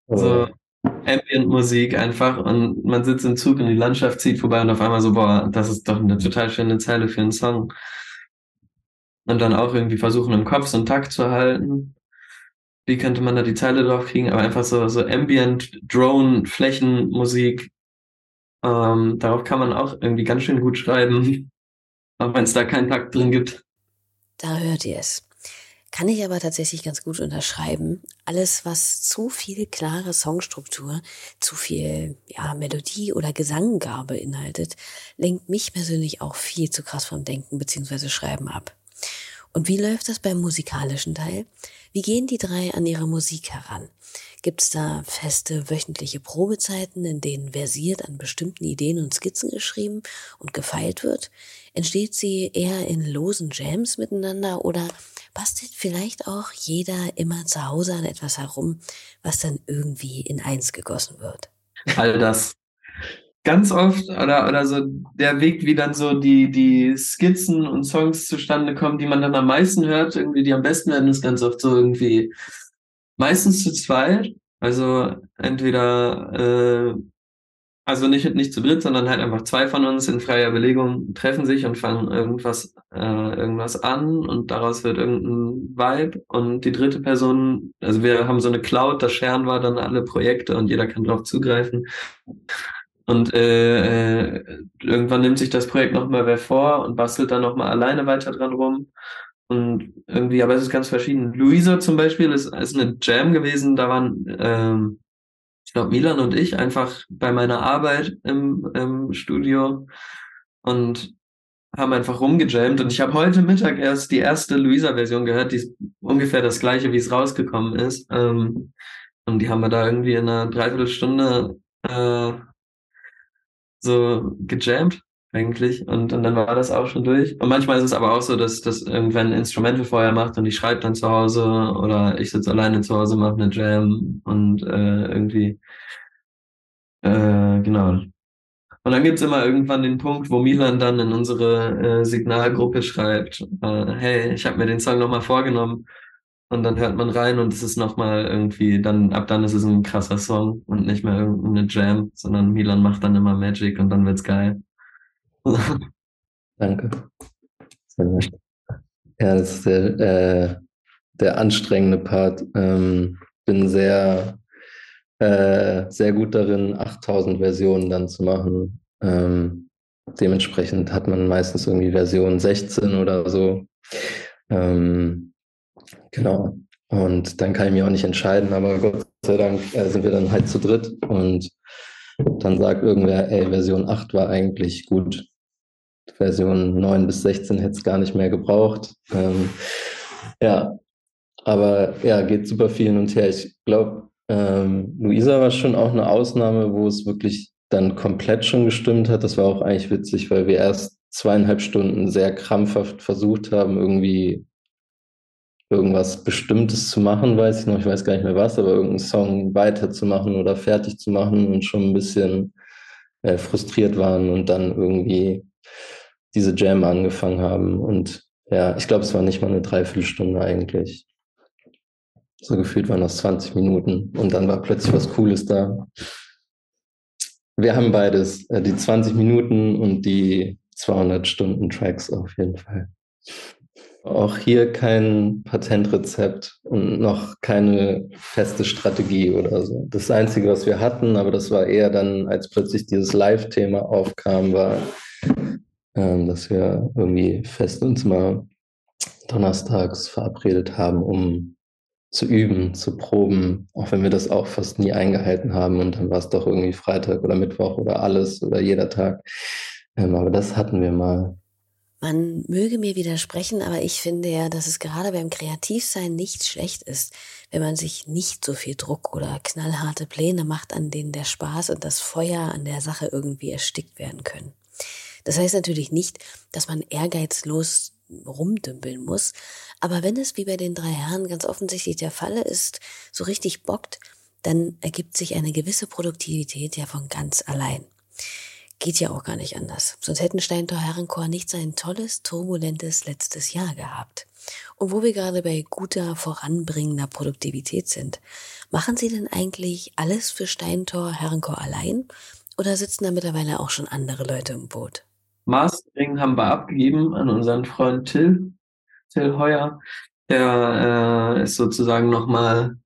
Oh. So, Ambient-Musik einfach und man sitzt im Zug und die Landschaft zieht vorbei und auf einmal so, boah, das ist doch eine total schöne Zeile für einen Song. Und dann auch irgendwie versuchen im Kopf so einen Takt zu halten. Wie könnte man da die Zeile drauf kriegen? Aber einfach so, so Ambient, Drone, Flächenmusik. Ähm, darauf kann man auch irgendwie ganz schön gut schreiben. Auch wenn es da keinen Takt drin gibt. Da hört ihr es. Kann ich aber tatsächlich ganz gut unterschreiben. Alles, was zu viel klare Songstruktur, zu viel ja, Melodie oder Gesanggabe beinhaltet, lenkt mich persönlich auch viel zu krass vom Denken bzw. Schreiben ab. Und wie läuft das beim musikalischen Teil? Wie gehen die drei an ihre Musik heran? Gibt es da feste wöchentliche Probezeiten, in denen versiert an bestimmten Ideen und Skizzen geschrieben und gefeilt wird? Entsteht sie eher in losen Jams miteinander oder bastelt vielleicht auch jeder immer zu Hause an etwas herum, was dann irgendwie in eins gegossen wird? All das. Ganz oft oder, oder so der Weg, wie dann so die, die Skizzen und Songs zustande kommen, die man dann am meisten hört, irgendwie die am besten werden, ist ganz oft so irgendwie meistens zu zweit. Also entweder äh, also nicht, nicht zu dritt, sondern halt einfach zwei von uns in freier Belegung treffen sich und fangen irgendwas, äh, irgendwas an und daraus wird irgendein Vibe und die dritte Person, also wir haben so eine Cloud, das scheren wir dann alle Projekte und jeder kann drauf zugreifen. Und äh, äh, irgendwann nimmt sich das Projekt nochmal wer vor und bastelt dann nochmal alleine weiter dran rum. Und irgendwie, aber es ist ganz verschieden. Luisa zum Beispiel ist, ist eine Jam gewesen, da waren ähm, ich glaube, Milan und ich einfach bei meiner Arbeit im, im Studio und haben einfach rumgejammt. Und ich habe heute Mittag erst die erste Luisa-Version gehört, die ist ungefähr das gleiche, wie es rausgekommen ist. Ähm, und die haben wir da irgendwie in einer Dreiviertelstunde äh, so gejammt eigentlich. Und, und dann war das auch schon durch. Und manchmal ist es aber auch so, dass, dass irgendwann ein Instrumental vorher macht und ich schreibe dann zu Hause oder ich sitze alleine zu Hause, mache eine Jam und äh, irgendwie äh, genau. Und dann gibt's immer irgendwann den Punkt, wo Milan dann in unsere äh, Signalgruppe schreibt, äh, hey, ich habe mir den Song nochmal vorgenommen. Und dann hört man rein und es ist nochmal irgendwie, dann ab dann ist es ein krasser Song und nicht mehr irgendeine Jam, sondern Milan macht dann immer Magic und dann wird's geil. Danke. Ja, das ist der, äh, der anstrengende Part. Ähm, bin sehr, äh, sehr gut darin, 8000 Versionen dann zu machen. Ähm, dementsprechend hat man meistens irgendwie Version 16 oder so. Ähm, genau. Und dann kann ich mich auch nicht entscheiden, aber Gott sei Dank äh, sind wir dann halt zu dritt und dann sagt irgendwer, ey, Version 8 war eigentlich gut. Version 9 bis 16 hätte es gar nicht mehr gebraucht. Ähm, ja, aber ja, geht super viel hin und her. Ich glaube, ähm, Luisa war schon auch eine Ausnahme, wo es wirklich dann komplett schon gestimmt hat. Das war auch eigentlich witzig, weil wir erst zweieinhalb Stunden sehr krampfhaft versucht haben, irgendwie irgendwas Bestimmtes zu machen, weiß ich noch, ich weiß gar nicht mehr was, aber irgendeinen Song weiterzumachen oder fertig zu machen und schon ein bisschen äh, frustriert waren und dann irgendwie diese Jam angefangen haben. Und ja, ich glaube, es war nicht mal eine Dreiviertelstunde eigentlich. So gefühlt waren das 20 Minuten und dann war plötzlich was Cooles da. Wir haben beides, äh, die 20 Minuten und die 200 Stunden Tracks auf jeden Fall. Auch hier kein Patentrezept und noch keine feste Strategie oder so. Das Einzige, was wir hatten, aber das war eher dann, als plötzlich dieses Live-Thema aufkam, war, ähm, dass wir irgendwie fest uns mal donnerstags verabredet haben, um zu üben, zu proben, auch wenn wir das auch fast nie eingehalten haben und dann war es doch irgendwie Freitag oder Mittwoch oder alles oder jeder Tag. Ähm, aber das hatten wir mal. Man möge mir widersprechen, aber ich finde ja, dass es gerade beim Kreativsein nicht schlecht ist, wenn man sich nicht so viel Druck oder knallharte Pläne macht, an denen der Spaß und das Feuer an der Sache irgendwie erstickt werden können. Das heißt natürlich nicht, dass man ehrgeizlos rumdümpeln muss, aber wenn es wie bei den drei Herren ganz offensichtlich der Falle ist, so richtig bockt, dann ergibt sich eine gewisse Produktivität ja von ganz allein. Geht ja auch gar nicht anders. Sonst hätten Steintor Herrenchor nicht sein tolles, turbulentes letztes Jahr gehabt. Und wo wir gerade bei guter, voranbringender Produktivität sind, machen Sie denn eigentlich alles für Steintor Herrenchor allein? Oder sitzen da mittlerweile auch schon andere Leute im Boot? Mastering haben wir abgegeben an unseren Freund Till, Till Heuer. Der äh, ist sozusagen nochmal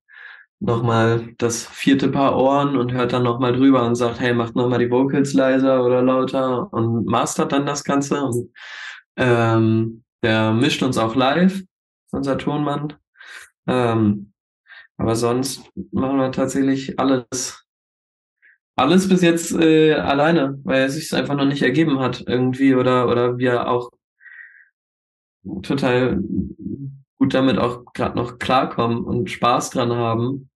nochmal das vierte Paar Ohren und hört dann nochmal drüber und sagt, hey, macht nochmal die Vocals leiser oder lauter und mastert dann das Ganze. Und ähm, der mischt uns auch live, unser Tonmann. Ähm, aber sonst machen wir tatsächlich alles, alles bis jetzt äh, alleine, weil es sich einfach noch nicht ergeben hat irgendwie oder oder wir auch total gut damit auch gerade noch klarkommen und Spaß dran haben.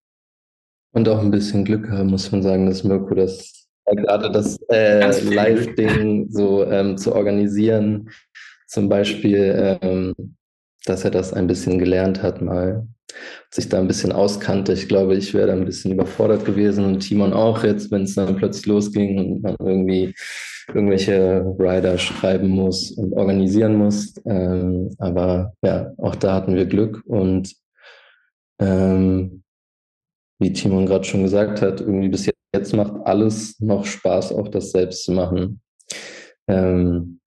Und auch ein bisschen Glück haben, muss man sagen, dass Mirko das gerade das äh, Live-Ding so ähm, zu organisieren. Zum Beispiel, ähm, dass er das ein bisschen gelernt hat, mal sich da ein bisschen auskannte. Ich glaube, ich wäre da ein bisschen überfordert gewesen und Timon auch jetzt, wenn es dann plötzlich losging und man irgendwie irgendwelche Rider schreiben muss und organisieren muss. Ähm, aber ja, auch da hatten wir Glück und ähm, wie Timon gerade schon gesagt hat, irgendwie bis jetzt macht alles noch Spaß, auch das selbst zu machen. Ähm,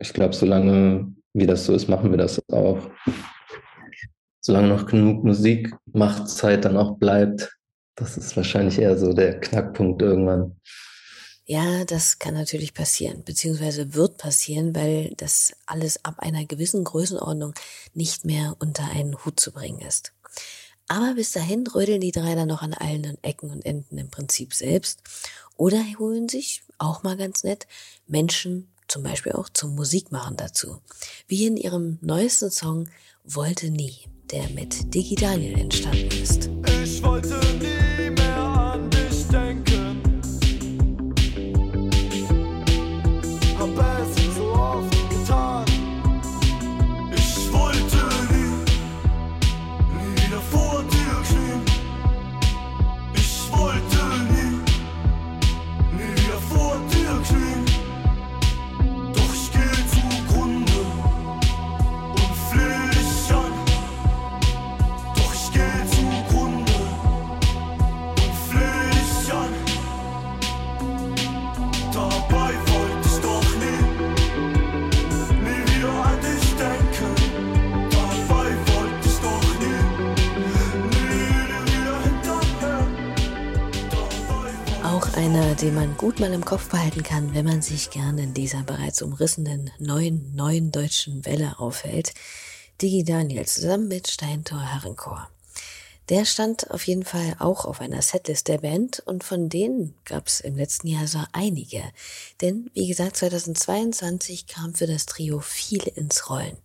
ich glaube, solange wie das so ist, machen wir das auch. Solange noch genug Musik macht, Zeit dann auch bleibt, das ist wahrscheinlich eher so der Knackpunkt irgendwann. Ja, das kann natürlich passieren, beziehungsweise wird passieren, weil das alles ab einer gewissen Größenordnung nicht mehr unter einen Hut zu bringen ist. Aber bis dahin rödeln die drei dann noch an allen Ecken und Enden im Prinzip selbst oder holen sich, auch mal ganz nett, Menschen zum Beispiel auch zum Musikmachen dazu. Wie in ihrem neuesten Song Wollte nie, der mit Digi Daniel entstanden ist. Den man gut mal im Kopf behalten kann, wenn man sich gerne in dieser bereits umrissenen neuen, neuen deutschen Welle aufhält. Digi Daniel zusammen mit Steintor Herrenchor. Der stand auf jeden Fall auch auf einer Setlist der Band und von denen gab es im letzten Jahr so einige. Denn, wie gesagt, 2022 kam für das Trio viel ins Rollen.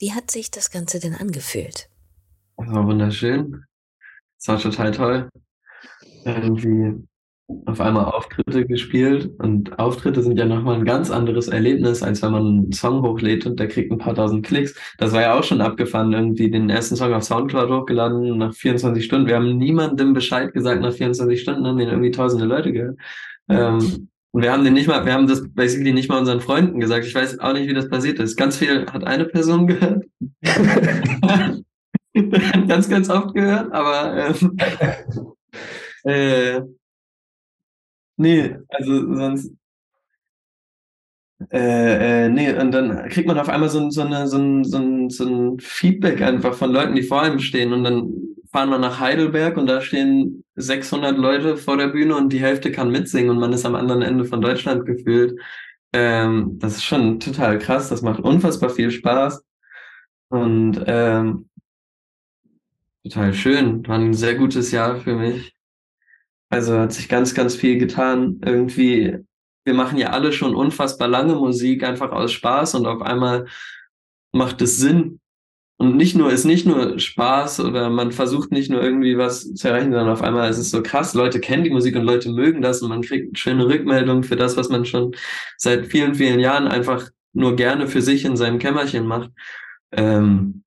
Wie hat sich das Ganze denn angefühlt? Das war wunderschön. Das war total toll. Irgendwie auf einmal Auftritte gespielt und Auftritte sind ja nochmal ein ganz anderes Erlebnis, als wenn man einen Song hochlädt und der kriegt ein paar tausend Klicks. Das war ja auch schon abgefahren, irgendwie den ersten Song auf Soundcloud hochgeladen nach 24 Stunden. Wir haben niemandem Bescheid gesagt, nach 24 Stunden haben den irgendwie tausende Leute gehört. Ähm, Und wir haben den nicht mal, wir haben das basically nicht mal unseren Freunden gesagt. Ich weiß auch nicht, wie das passiert ist. Ganz viel hat eine Person gehört. ganz, ganz oft gehört, aber ähm, äh, nee, also sonst äh, äh, nee, und dann kriegt man auf einmal so, so, eine, so, ein, so, so ein Feedback einfach von Leuten, die vor einem stehen. Und dann fahren wir nach Heidelberg und da stehen 600 Leute vor der Bühne und die Hälfte kann mitsingen und man ist am anderen Ende von Deutschland gefühlt. Ähm, das ist schon total krass. Das macht unfassbar viel Spaß. Und ähm, total schön. War ein sehr gutes Jahr für mich. Also hat sich ganz, ganz viel getan. Irgendwie wir machen ja alle schon unfassbar lange Musik, einfach aus Spaß und auf einmal macht es Sinn. Und nicht nur, ist nicht nur Spaß oder man versucht nicht nur irgendwie was zu erreichen, sondern auf einmal ist es so krass, Leute kennen die Musik und Leute mögen das und man kriegt schöne Rückmeldungen für das, was man schon seit vielen, vielen Jahren einfach nur gerne für sich in seinem Kämmerchen macht. Ähm,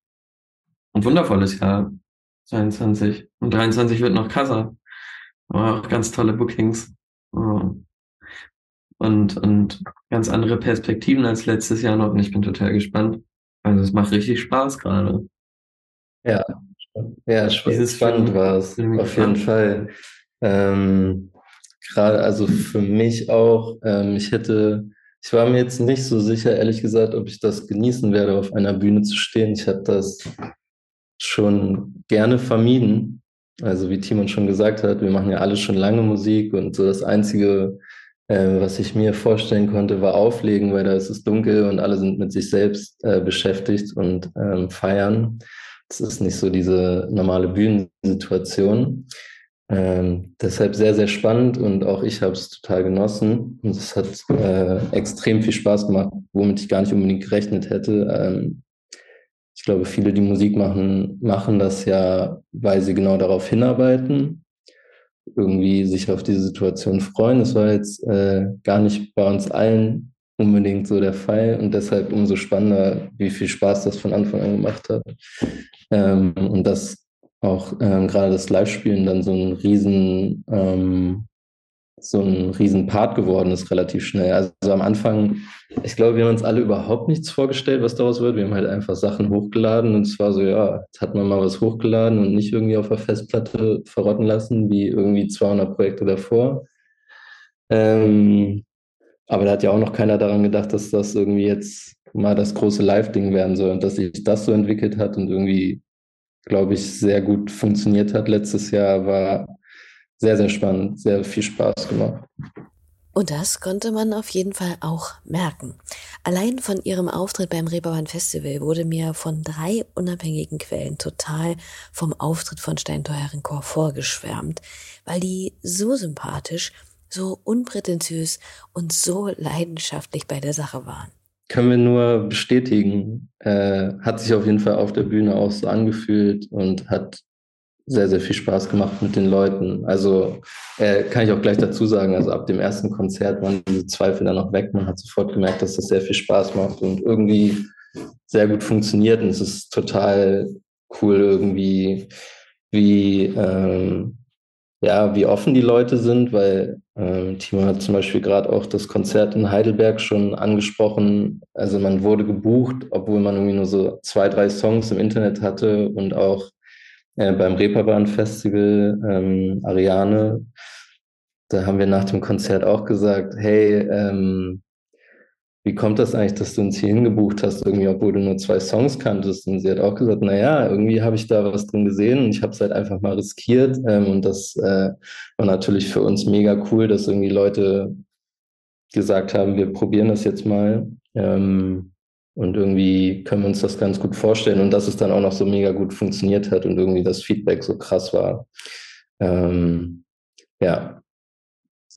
ein wundervolles Jahr, 22. Und 23 wird noch krasser. Aber auch ganz tolle Bookings. Und, und ganz andere Perspektiven als letztes Jahr noch. Und ich bin total gespannt. Also es macht richtig Spaß gerade. Ja, ja, Dieses spannend war es, auf jeden Fall. Ähm, gerade, also für mich auch, ähm, ich hätte, ich war mir jetzt nicht so sicher, ehrlich gesagt, ob ich das genießen werde, auf einer Bühne zu stehen. Ich habe das schon gerne vermieden. Also wie Timon schon gesagt hat, wir machen ja alle schon lange Musik und so das einzige äh, was ich mir vorstellen konnte, war Auflegen, weil da ist es dunkel und alle sind mit sich selbst äh, beschäftigt und ähm, feiern. Das ist nicht so diese normale Bühnensituation. Ähm, deshalb sehr, sehr spannend und auch ich habe es total genossen und es hat äh, extrem viel Spaß gemacht, womit ich gar nicht unbedingt gerechnet hätte. Ähm, ich glaube, viele, die Musik machen, machen das ja, weil sie genau darauf hinarbeiten irgendwie sich auf diese Situation freuen. Das war jetzt äh, gar nicht bei uns allen unbedingt so der Fall und deshalb umso spannender, wie viel Spaß das von Anfang an gemacht hat. Ähm, und dass auch ähm, gerade das Live-Spielen dann so ein riesen ähm, so ein Riesenpart geworden ist, relativ schnell. Also am Anfang, ich glaube, wir haben uns alle überhaupt nichts vorgestellt, was daraus wird. Wir haben halt einfach Sachen hochgeladen und es war so, ja, jetzt hat man mal was hochgeladen und nicht irgendwie auf der Festplatte verrotten lassen, wie irgendwie 200 Projekte davor. Ähm, aber da hat ja auch noch keiner daran gedacht, dass das irgendwie jetzt mal das große Live-Ding werden soll und dass sich das so entwickelt hat und irgendwie, glaube ich, sehr gut funktioniert hat letztes Jahr, war sehr, sehr spannend, sehr viel Spaß gemacht. Und das konnte man auf jeden Fall auch merken. Allein von ihrem Auftritt beim Reeperbahn Festival wurde mir von drei unabhängigen Quellen total vom Auftritt von Steinteuer Chor vorgeschwärmt, weil die so sympathisch, so unprätentiös und so leidenschaftlich bei der Sache waren. Können wir nur bestätigen. Äh, hat sich auf jeden Fall auf der Bühne auch so angefühlt und hat sehr, sehr viel Spaß gemacht mit den Leuten. Also äh, kann ich auch gleich dazu sagen, also ab dem ersten Konzert waren diese Zweifel dann auch weg. Man hat sofort gemerkt, dass das sehr viel Spaß macht und irgendwie sehr gut funktioniert. Und es ist total cool irgendwie, wie, ähm, ja, wie offen die Leute sind, weil ähm, Timo hat zum Beispiel gerade auch das Konzert in Heidelberg schon angesprochen. Also man wurde gebucht, obwohl man irgendwie nur so zwei, drei Songs im Internet hatte und auch äh, beim Reeperbahn Festival, ähm, Ariane, da haben wir nach dem Konzert auch gesagt, hey, ähm, wie kommt das eigentlich, dass du uns hier hingebucht hast, irgendwie, obwohl du nur zwei Songs kanntest? Und sie hat auch gesagt, naja, irgendwie habe ich da was drin gesehen und ich habe es halt einfach mal riskiert. Ähm, und das äh, war natürlich für uns mega cool, dass irgendwie Leute gesagt haben, wir probieren das jetzt mal. Ähm, und irgendwie können wir uns das ganz gut vorstellen und dass es dann auch noch so mega gut funktioniert hat und irgendwie das Feedback so krass war. Ähm, ja,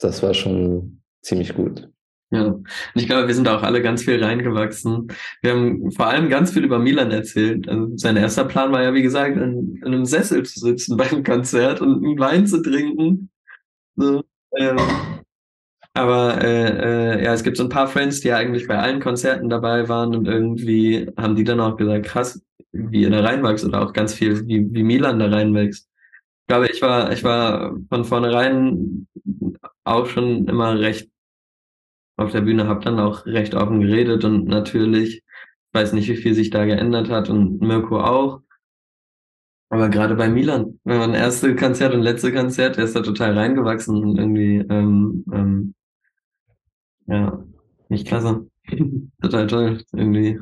das war schon ziemlich gut. Ja, und ich glaube, wir sind da auch alle ganz viel reingewachsen. Wir haben vor allem ganz viel über Milan erzählt. Also sein erster Plan war ja, wie gesagt, in, in einem Sessel zu sitzen beim Konzert und einen Wein zu trinken. So, ähm, aber äh, äh, ja, es gibt so ein paar Friends, die ja eigentlich bei allen Konzerten dabei waren und irgendwie haben die dann auch gesagt, krass, wie ihr da reinwächst oder auch ganz viel, wie, wie Milan da reinwächst. Ich glaube, ich war, ich war von vornherein auch schon immer recht auf der Bühne, habe dann auch recht offen geredet und natürlich, ich weiß nicht, wie viel sich da geändert hat und Mirko auch. Aber gerade bei Milan, wenn man erste Konzert und letzte Konzert, der ist da total reingewachsen und irgendwie, ähm, ähm, ja, nicht klasse. total toll. Irgendwie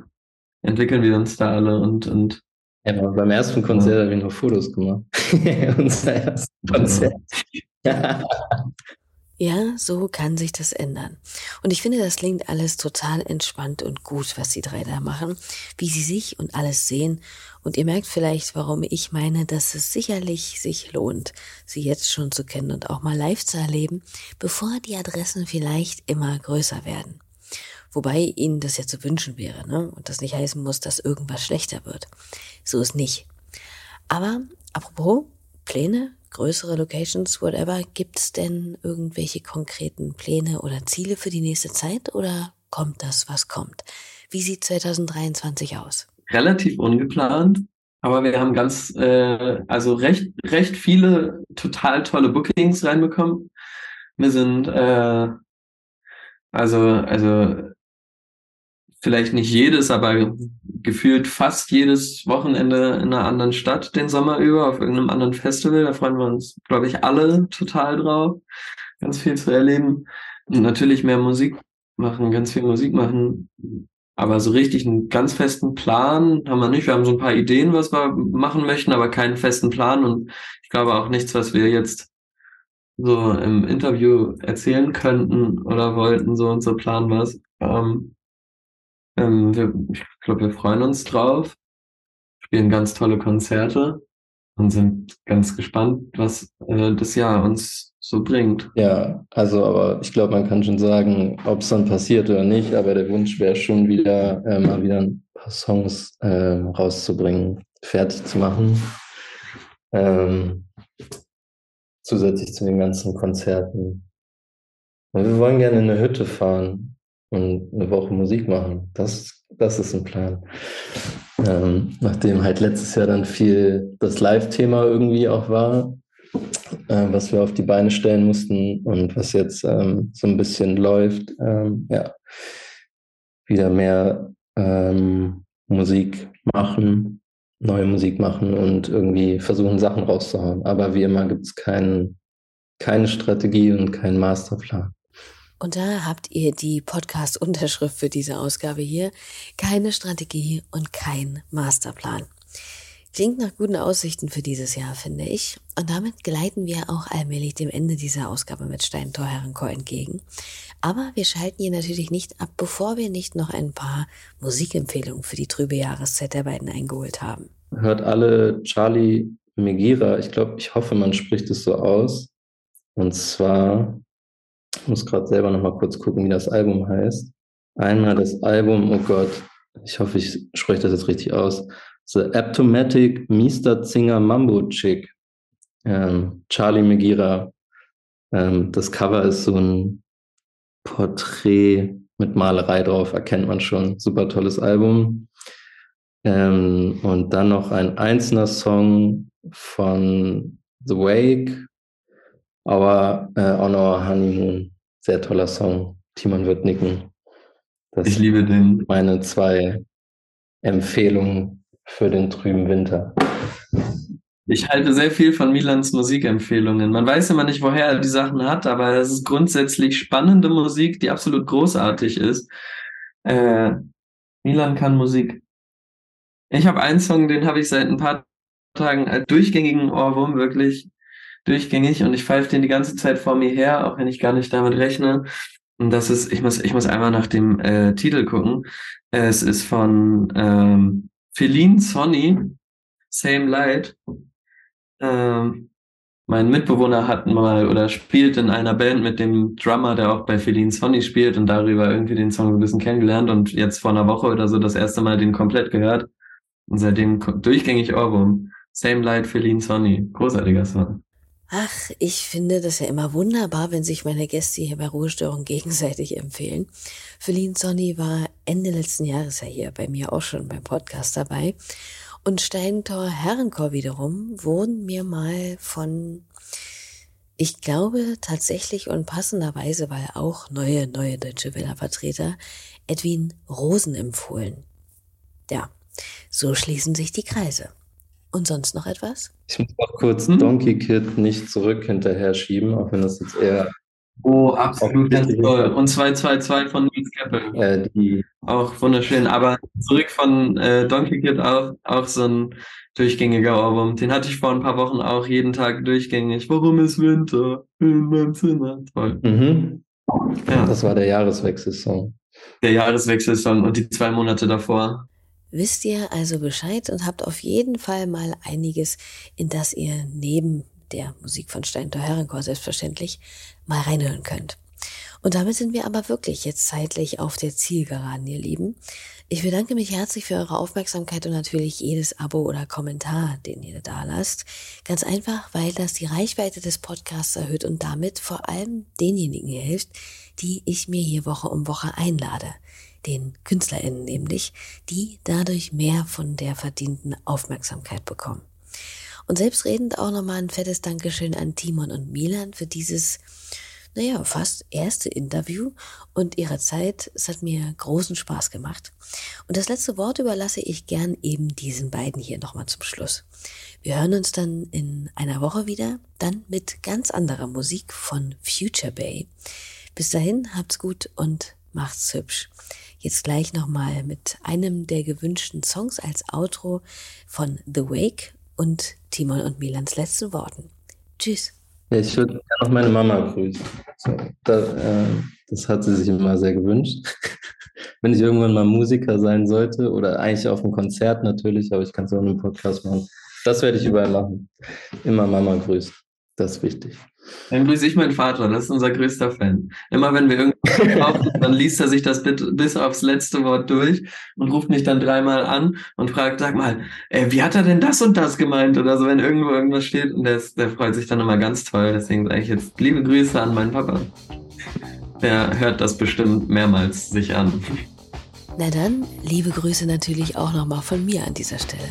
entwickeln wir uns da alle und, und ja, aber beim ersten Konzert ja. habe ich noch Fotos gemacht. Unser erstes Konzert. Ja, so kann sich das ändern. Und ich finde, das klingt alles total entspannt und gut, was die drei da machen, wie sie sich und alles sehen. Und ihr merkt vielleicht, warum ich meine, dass es sicherlich sich lohnt, sie jetzt schon zu kennen und auch mal live zu erleben, bevor die Adressen vielleicht immer größer werden. Wobei ihnen das ja zu wünschen wäre, ne? Und das nicht heißen muss, dass irgendwas schlechter wird. So ist nicht. Aber apropos Pläne, größere Locations, whatever, gibt es denn irgendwelche konkreten Pläne oder Ziele für die nächste Zeit oder kommt das, was kommt? Wie sieht 2023 aus? Relativ ungeplant, aber wir haben ganz, äh, also recht, recht viele total tolle Bookings reinbekommen. Wir sind, äh, also, also vielleicht nicht jedes, aber gefühlt fast jedes Wochenende in einer anderen Stadt den Sommer über auf irgendeinem anderen Festival. Da freuen wir uns, glaube ich, alle total drauf, ganz viel zu erleben. Und natürlich mehr Musik machen, ganz viel Musik machen. Aber so richtig einen ganz festen Plan haben wir nicht. Wir haben so ein paar Ideen, was wir machen möchten, aber keinen festen Plan. Und ich glaube auch nichts, was wir jetzt so im Interview erzählen könnten oder wollten. So unser Plan war es. Ähm, ähm, wir, ich glaube, wir freuen uns drauf, spielen ganz tolle Konzerte und sind ganz gespannt, was äh, das Jahr uns so bringt. Ja, also aber ich glaube, man kann schon sagen, ob es dann passiert oder nicht, aber der Wunsch wäre schon wieder, äh, mal wieder ein paar Songs äh, rauszubringen, fertig zu machen. Ähm, zusätzlich zu den ganzen Konzerten. Und wir wollen gerne in eine Hütte fahren und eine Woche Musik machen. Das, das ist ein Plan. Ähm, nachdem halt letztes Jahr dann viel das Live-Thema irgendwie auch war, äh, was wir auf die Beine stellen mussten und was jetzt ähm, so ein bisschen läuft, ähm, ja, wieder mehr ähm, Musik machen, neue Musik machen und irgendwie versuchen, Sachen rauszuhauen. Aber wie immer gibt es kein, keine Strategie und keinen Masterplan. Und da habt ihr die Podcast-Unterschrift für diese Ausgabe hier. Keine Strategie und kein Masterplan. Klingt nach guten Aussichten für dieses Jahr, finde ich. Und damit gleiten wir auch allmählich dem Ende dieser Ausgabe mit Steintor Herrenchor entgegen. Aber wir schalten hier natürlich nicht ab, bevor wir nicht noch ein paar Musikempfehlungen für die trübe Jahreszeit der beiden eingeholt haben. Hört alle Charlie Megira. Ich glaube, ich hoffe, man spricht es so aus. Und zwar ich muss gerade selber noch mal kurz gucken, wie das Album heißt. Einmal das Album, oh Gott, ich hoffe, ich spreche das jetzt richtig aus. The Aptomatic Mr. Zinger Mambo Chick. Ähm, Charlie Megira. Ähm, das Cover ist so ein Porträt mit Malerei drauf, erkennt man schon. Super tolles Album. Ähm, und dann noch ein einzelner Song von The Wake, aber äh, On Our Honeymoon, sehr toller Song. Timon wird nicken. Das ich liebe den. Meine zwei Empfehlungen für den trüben Winter. Ich halte sehr viel von Milans Musikempfehlungen. Man weiß immer nicht, woher er die Sachen hat, aber es ist grundsätzlich spannende Musik, die absolut großartig ist. Äh, Milan kann Musik. Ich habe einen Song, den habe ich seit ein paar Tagen als durchgängigen Ohrwurm wirklich durchgängig und ich pfeife den die ganze Zeit vor mir her, auch wenn ich gar nicht damit rechne. Und das ist, ich muss, ich muss einmal nach dem äh, Titel gucken. Es ist von ähm, Feline Sonny, Same Light. Ähm, mein Mitbewohner hat mal oder spielt in einer Band mit dem Drummer, der auch bei Feline Sonny spielt und darüber irgendwie den Song ein bisschen kennengelernt und jetzt vor einer Woche oder so das erste Mal den komplett gehört und seitdem durchgängig Ohrwurm. Same Light, Feline Sonny. Großartiger Song. Ach, ich finde das ja immer wunderbar, wenn sich meine Gäste hier bei Ruhestörung gegenseitig empfehlen. Feline Sonny war Ende letzten Jahres ja hier bei mir auch schon beim Podcast dabei. Und Steintor Herrenchor wiederum wurden mir mal von Ich glaube tatsächlich und passenderweise, weil auch neue, neue Deutsche Welle-Vertreter Edwin Rosen empfohlen. Ja, so schließen sich die Kreise. Und sonst noch etwas? Ich muss noch kurz hm? Donkey Kid nicht zurück hinterher schieben, auch wenn das jetzt eher. Oh, absolut ganz toll. Und 222 von Nils Keppel. Äh, die. Auch wunderschön. Aber zurück von äh, Donkey Kid auch, auch so ein durchgängiger Ohrwurm. Den hatte ich vor ein paar Wochen auch jeden Tag durchgängig. Warum ist Winter in meinem Zimmer? Toll. Mhm. Ja. Das war der Jahreswechselsong. Der Jahreswechselsong und die zwei Monate davor. Wisst ihr also Bescheid und habt auf jeden Fall mal einiges, in das ihr neben der Musik von Stein Herrenchor selbstverständlich mal reinhören könnt. Und damit sind wir aber wirklich jetzt zeitlich auf der Zielgeraden, ihr Lieben. Ich bedanke mich herzlich für eure Aufmerksamkeit und natürlich jedes Abo oder Kommentar, den ihr da lasst. Ganz einfach, weil das die Reichweite des Podcasts erhöht und damit vor allem denjenigen hilft, die ich mir hier Woche um Woche einlade. Den KünstlerInnen nämlich, die dadurch mehr von der verdienten Aufmerksamkeit bekommen. Und selbstredend auch nochmal ein fettes Dankeschön an Timon und Milan für dieses naja, fast erste Interview und ihre Zeit. Es hat mir großen Spaß gemacht. Und das letzte Wort überlasse ich gern eben diesen beiden hier nochmal zum Schluss. Wir hören uns dann in einer Woche wieder, dann mit ganz anderer Musik von Future Bay. Bis dahin, habt's gut und macht's hübsch. Jetzt gleich nochmal mit einem der gewünschten Songs als Outro von The Wake und Timon und Milans letzten Worten. Tschüss. Ich würde gerne noch meine Mama grüßen. So, da, äh, das hat sie sich immer sehr gewünscht. Wenn ich irgendwann mal Musiker sein sollte, oder eigentlich auf einem Konzert natürlich, aber ich kann es auch in einem Podcast machen. Das werde ich überall machen. Immer Mama grüßen. Das ist wichtig. Dann grüße ich meinen Vater, das ist unser größter Fan. Immer wenn wir irgendwas kaufen, dann liest er sich das bis aufs letzte Wort durch und ruft mich dann dreimal an und fragt, sag mal, ey, wie hat er denn das und das gemeint? Oder so, wenn irgendwo irgendwas steht und der, der freut sich dann immer ganz toll. Deswegen sage ich jetzt liebe Grüße an meinen Papa. Der hört das bestimmt mehrmals sich an. Na dann, liebe Grüße natürlich auch nochmal von mir an dieser Stelle.